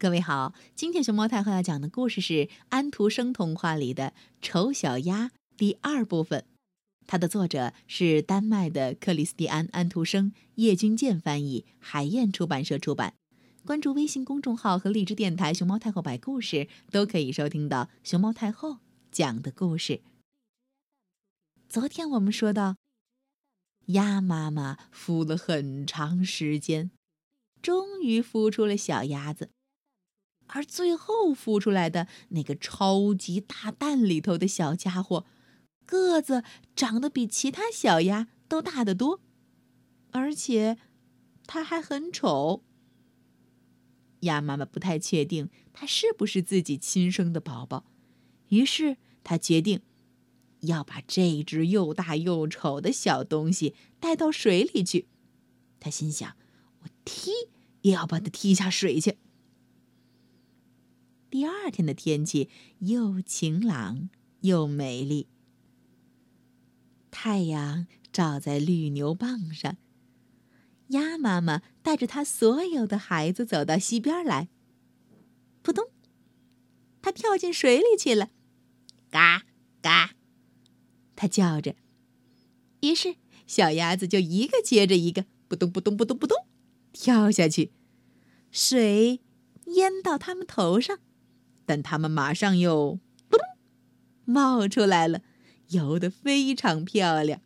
各位好，今天熊猫太后要讲的故事是安徒生童话里的《丑小鸭》第二部分，它的作者是丹麦的克里斯蒂安·安徒生，叶君健翻译，海燕出版社出版。关注微信公众号和荔枝电台“熊猫太后”摆故事，都可以收听到熊猫太后讲的故事。昨天我们说到，鸭妈妈孵了很长时间，终于孵出了小鸭子。而最后孵出来的那个超级大蛋里头的小家伙，个子长得比其他小鸭都大得多，而且它还很丑。鸭妈妈不太确定它是不是自己亲生的宝宝，于是她决定要把这只又大又丑的小东西带到水里去。她心想：“我踢也要把它踢下水去。”第二天的天气又晴朗又美丽，太阳照在绿牛蒡上。鸭妈妈带着它所有的孩子走到溪边来，扑通，它跳进水里去了，嘎嘎，它叫着。于是小鸭子就一个接着一个，扑通扑通扑通扑通，跳下去，水淹到它们头上。但它们马上又“咚”冒出来了，游得非常漂亮。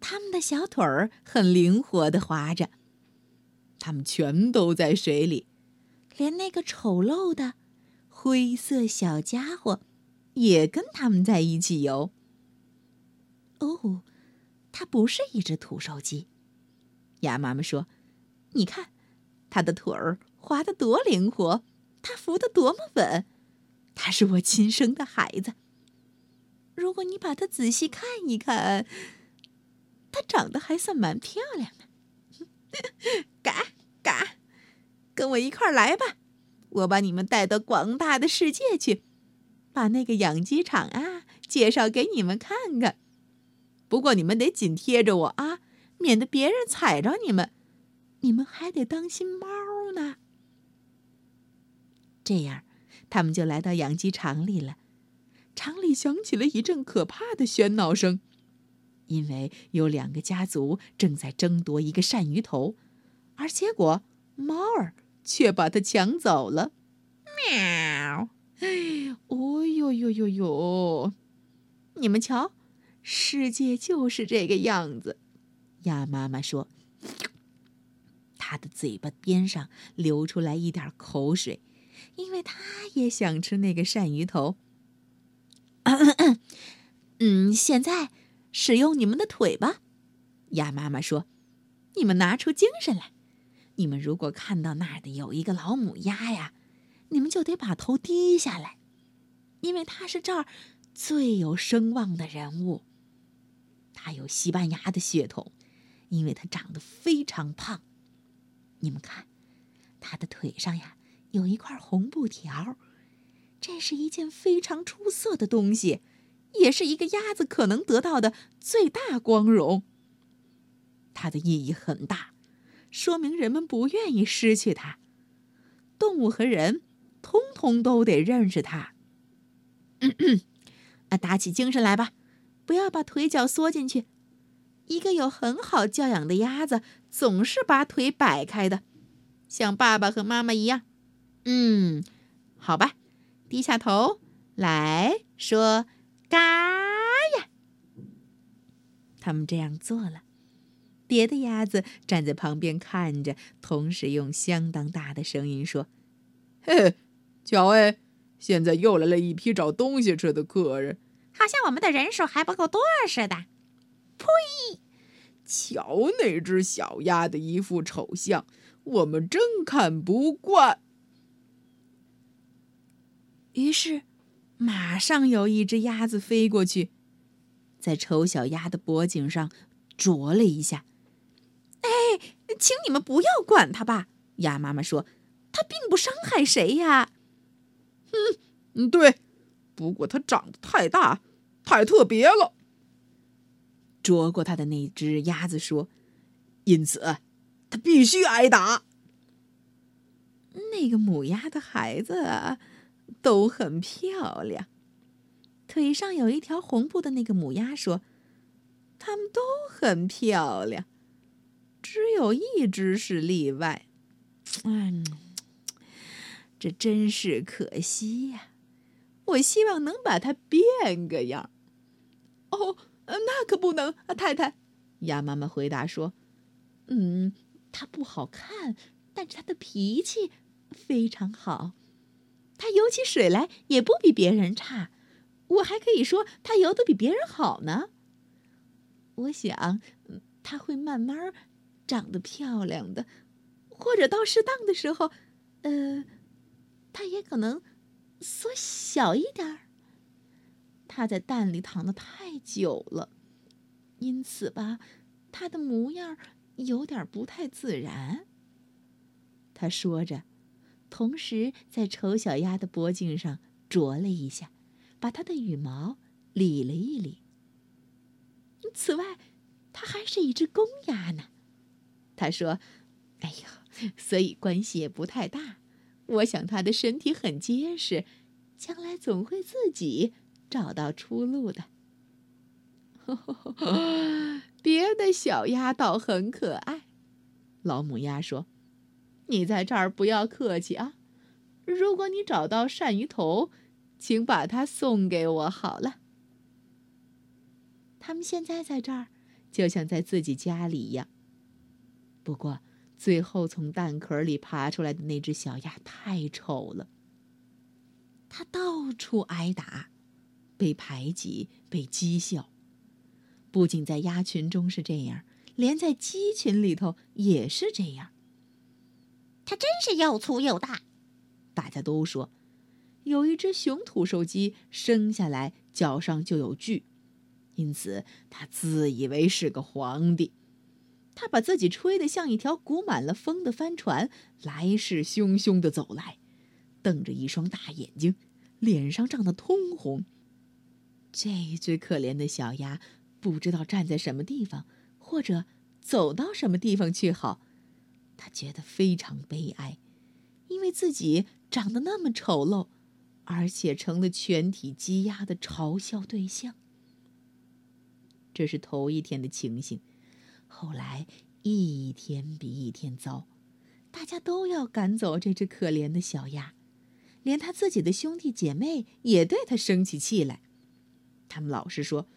它们的小腿儿很灵活的划着，它们全都在水里，连那个丑陋的灰色小家伙也跟它们在一起游。哦，它不是一只土手鸡。鸭妈妈说：“你看，它的腿儿划得多灵活。”他扶得多么稳，他是我亲生的孩子。如果你把它仔细看一看，他长得还算蛮漂亮的。嘎嘎，跟我一块儿来吧，我把你们带到广大的世界去，把那个养鸡场啊介绍给你们看看。不过你们得紧贴着我啊，免得别人踩着你们。你们还得当心猫呢。这样，他们就来到养鸡场里了。场里响起了一阵可怕的喧闹声，因为有两个家族正在争夺一个鳝鱼头，而结果猫儿却把它抢走了。喵！哎，哦呦呦呦呦！你们瞧，世界就是这个样子。鸭妈妈说，它的嘴巴边上流出来一点口水。因为他也想吃那个鳝鱼头。嗯，现在使用你们的腿吧，鸭妈妈说：“你们拿出精神来。你们如果看到那儿的有一个老母鸭呀，你们就得把头低下来，因为它是这儿最有声望的人物。它有西班牙的血统，因为它长得非常胖。你们看，它的腿上呀。”有一块红布条，这是一件非常出色的东西，也是一个鸭子可能得到的最大光荣。它的意义很大，说明人们不愿意失去它。动物和人通通都得认识它。啊，打起精神来吧，不要把腿脚缩进去。一个有很好教养的鸭子总是把腿摆开的，像爸爸和妈妈一样。嗯，好吧，低下头来说“嘎呀”。他们这样做了，别的鸭子站在旁边看着，同时用相当大的声音说：“嘿，瞧哎，现在又来了一批找东西吃的客人，好像我们的人数还不够多似的。”呸！瞧那只小鸭的一副丑相，我们真看不惯。于是，马上有一只鸭子飞过去，在丑小鸭的脖颈上啄了一下。哎，请你们不要管它吧，鸭妈妈说：“它并不伤害谁呀。”嗯，对，不过它长得太大，太特别了。啄过它的那只鸭子说：“因此，它必须挨打。”那个母鸭的孩子啊，都很漂亮。腿上有一条红布的那个母鸭说：“它们都很漂亮，只有一只是例外。”嗯，这真是可惜呀！我希望能把它变个样。哦，那可不能，太太。鸭妈妈回答说：“嗯，它不好看，但是它的脾气非常好。它游起水来也不比别人差。我还可以说它游得比别人好呢。我想，它会慢慢长得漂亮的，或者到适当的时候，呃，他也可能缩小一点儿。它在蛋里躺得太久了。”因此吧，他的模样有点不太自然。他说着，同时在丑小鸭的脖颈上啄了一下，把它的羽毛理了一理。此外，它还是一只公鸭呢。他说：“哎呦，所以关系也不太大。我想它的身体很结实，将来总会自己找到出路的。”别的小鸭倒很可爱，老母鸭说：“你在这儿不要客气啊！如果你找到鳝鱼头，请把它送给我好了。”他们现在在这儿，就像在自己家里一样。不过，最后从蛋壳里爬出来的那只小鸭太丑了，它到处挨打，被排挤，被讥笑。不仅在鸭群中是这样，连在鸡群里头也是这样。它真是又粗又大，大家都说。有一只雄土兽鸡生下来脚上就有锯，因此它自以为是个皇帝。他把自己吹得像一条鼓满了风的帆船，来势汹汹地走来，瞪着一双大眼睛，脸上涨得通红。这最可怜的小鸭。不知道站在什么地方，或者走到什么地方去好，他觉得非常悲哀，因为自己长得那么丑陋，而且成了全体鸡鸭的嘲笑对象。这是头一天的情形，后来一天比一天糟，大家都要赶走这只可怜的小鸭，连他自己的兄弟姐妹也对他生起气来，他们老是说。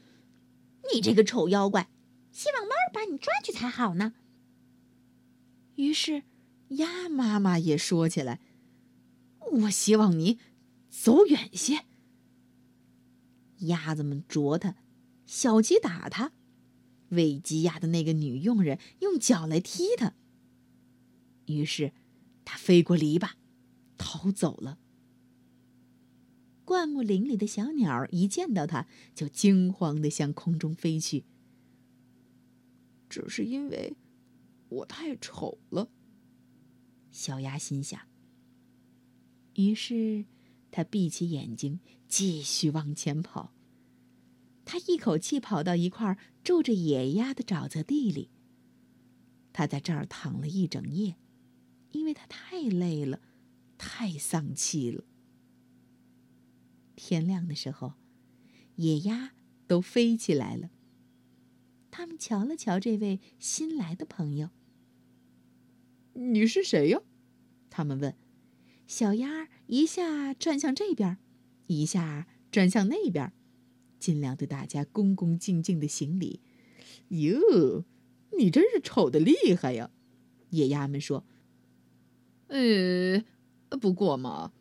你这个丑妖怪，希望猫儿把你抓去才好呢。于是，鸭妈妈也说起来：“我希望你走远些。”鸭子们啄它，小鸡打它，喂鸡鸭的那个女佣人用脚来踢它。于是，它飞过篱笆，逃走了。灌木林里的小鸟一见到它，就惊慌的向空中飞去。只是因为我太丑了，小鸭心想。于是，它闭起眼睛，继续往前跑。它一口气跑到一块住着野鸭的沼泽地里。它在这儿躺了一整夜，因为它太累了，太丧气了。天亮的时候，野鸭都飞起来了。他们瞧了瞧这位新来的朋友。你是谁呀？他们问。小鸭一下转向这边，一下转向那边，尽量对大家恭恭敬敬的行礼。哟，你真是丑的厉害呀！野鸭们说。呃，不过嘛。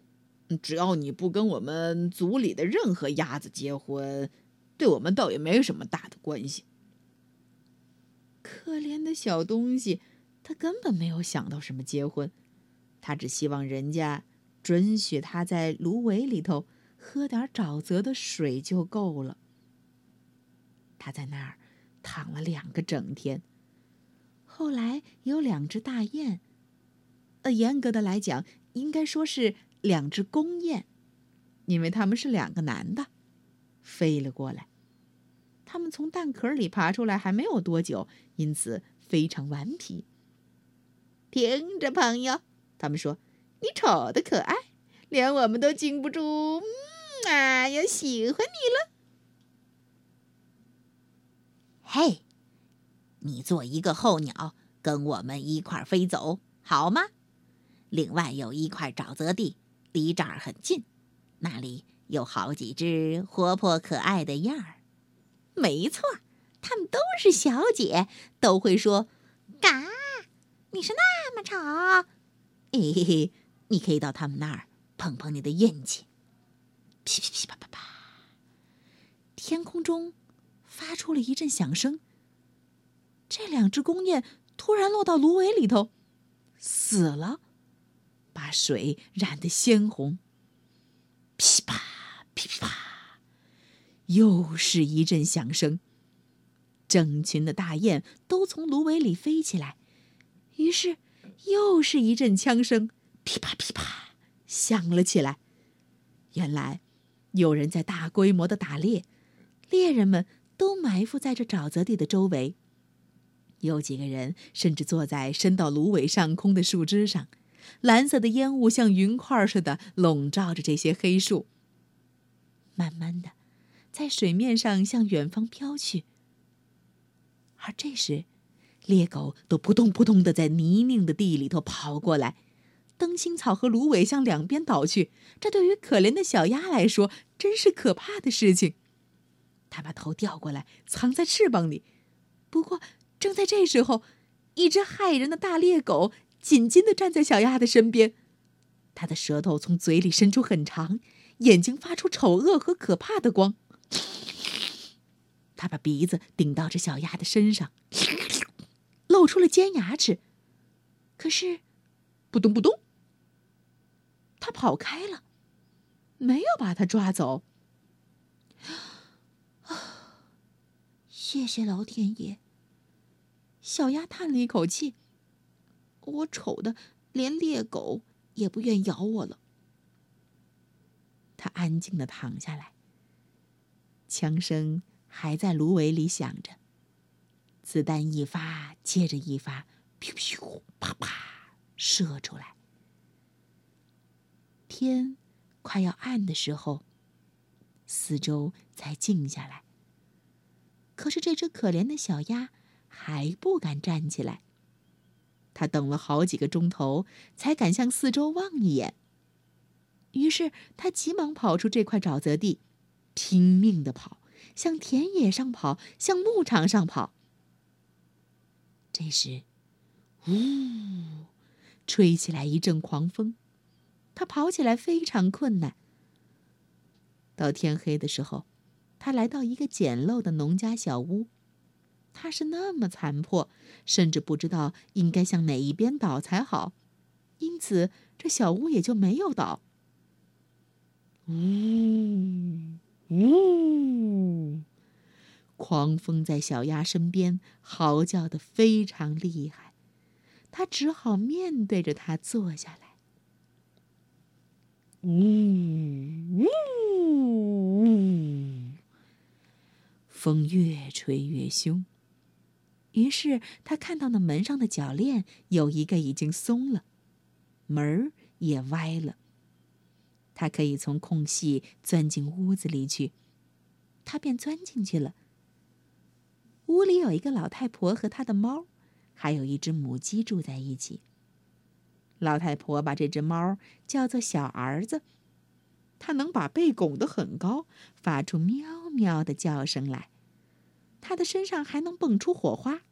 只要你不跟我们族里的任何鸭子结婚，对我们倒也没什么大的关系。可怜的小东西，他根本没有想到什么结婚，他只希望人家准许他在芦苇里头喝点沼泽的水就够了。他在那儿躺了两个整天。后来有两只大雁，呃，严格的来讲，应该说是。两只公雁，因为他们是两个男的，飞了过来。他们从蛋壳里爬出来还没有多久，因此非常顽皮。听着，朋友，他们说：“你丑的可爱，连我们都禁不住，嗯啊，要喜欢你了。嘿，你做一个候鸟，跟我们一块儿飞走好吗？另外有一块沼泽地，离这儿很近，那里有好几只活泼可爱的燕儿。没错，它们都是小姐，都会说：“嘎，你是那么丑。”嘿嘿嘿，你可以到他们那儿碰碰你的运气。噼噼噼啪啪啪，天空中发出了一阵响声。这两只公雁突然落到芦苇里头，死了，把水染得鲜红。噼啪噼噼啪，又是一阵响声。整群的大雁都从芦苇里飞起来，于是。又是一阵枪声，噼啪噼啪响了起来。原来有人在大规模的打猎，猎人们都埋伏在这沼泽地的周围。有几个人甚至坐在伸到芦苇上空的树枝上，蓝色的烟雾像云块似的笼罩着这些黑树。慢慢的，在水面上向远方飘去。而这时，猎狗都扑通扑通的在泥泞的地里头跑过来，灯芯草和芦苇向两边倒去。这对于可怜的小鸭来说，真是可怕的事情。它把头掉过来，藏在翅膀里。不过，正在这时候，一只骇人的大猎狗紧紧的站在小鸭的身边。它的舌头从嘴里伸出很长，眼睛发出丑恶和可怕的光。它把鼻子顶到这小鸭的身上。露出了尖牙齿，可是，扑咚扑咚，他跑开了，没有把他抓走。啊，谢谢老天爷！小鸭叹了一口气。我丑的连猎狗也不愿咬我了。他安静的躺下来，枪声还在芦苇里响着。子弹一发接着一发，噗噗啪啪射出来。天快要暗的时候，四周才静下来。可是这只可怜的小鸭还不敢站起来。它等了好几个钟头，才敢向四周望一眼。于是它急忙跑出这块沼泽地，拼命的跑，向田野上跑，向牧场上跑。这时，呜，吹起来一阵狂风，他跑起来非常困难。到天黑的时候，他来到一个简陋的农家小屋，它是那么残破，甚至不知道应该向哪一边倒才好，因此这小屋也就没有倒。呜呜。狂风在小鸭身边嚎叫的非常厉害，它只好面对着它坐下来。呜呜呜！风越吹越凶，于是他看到那门上的铰链有一个已经松了，门儿也歪了。他可以从空隙钻进屋子里去，他便钻进去了。屋里有一个老太婆和她的猫，还有一只母鸡住在一起。老太婆把这只猫叫做小儿子，它能把背拱得很高，发出喵喵的叫声来。它的身上还能蹦出火花，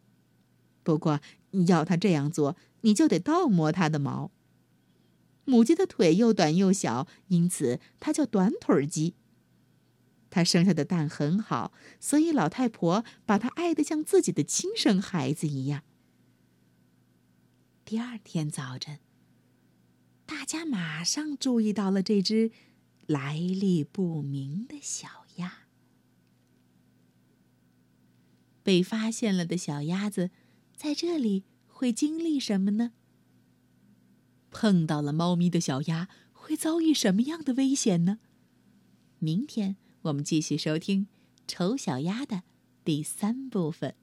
不过要它这样做，你就得倒摸它的毛。母鸡的腿又短又小，因此它叫短腿鸡。他生下的蛋很好，所以老太婆把他爱得像自己的亲生孩子一样。第二天早晨，大家马上注意到了这只来历不明的小鸭。被发现了的小鸭子在这里会经历什么呢？碰到了猫咪的小鸭会遭遇什么样的危险呢？明天。我们继续收听《丑小鸭》的第三部分。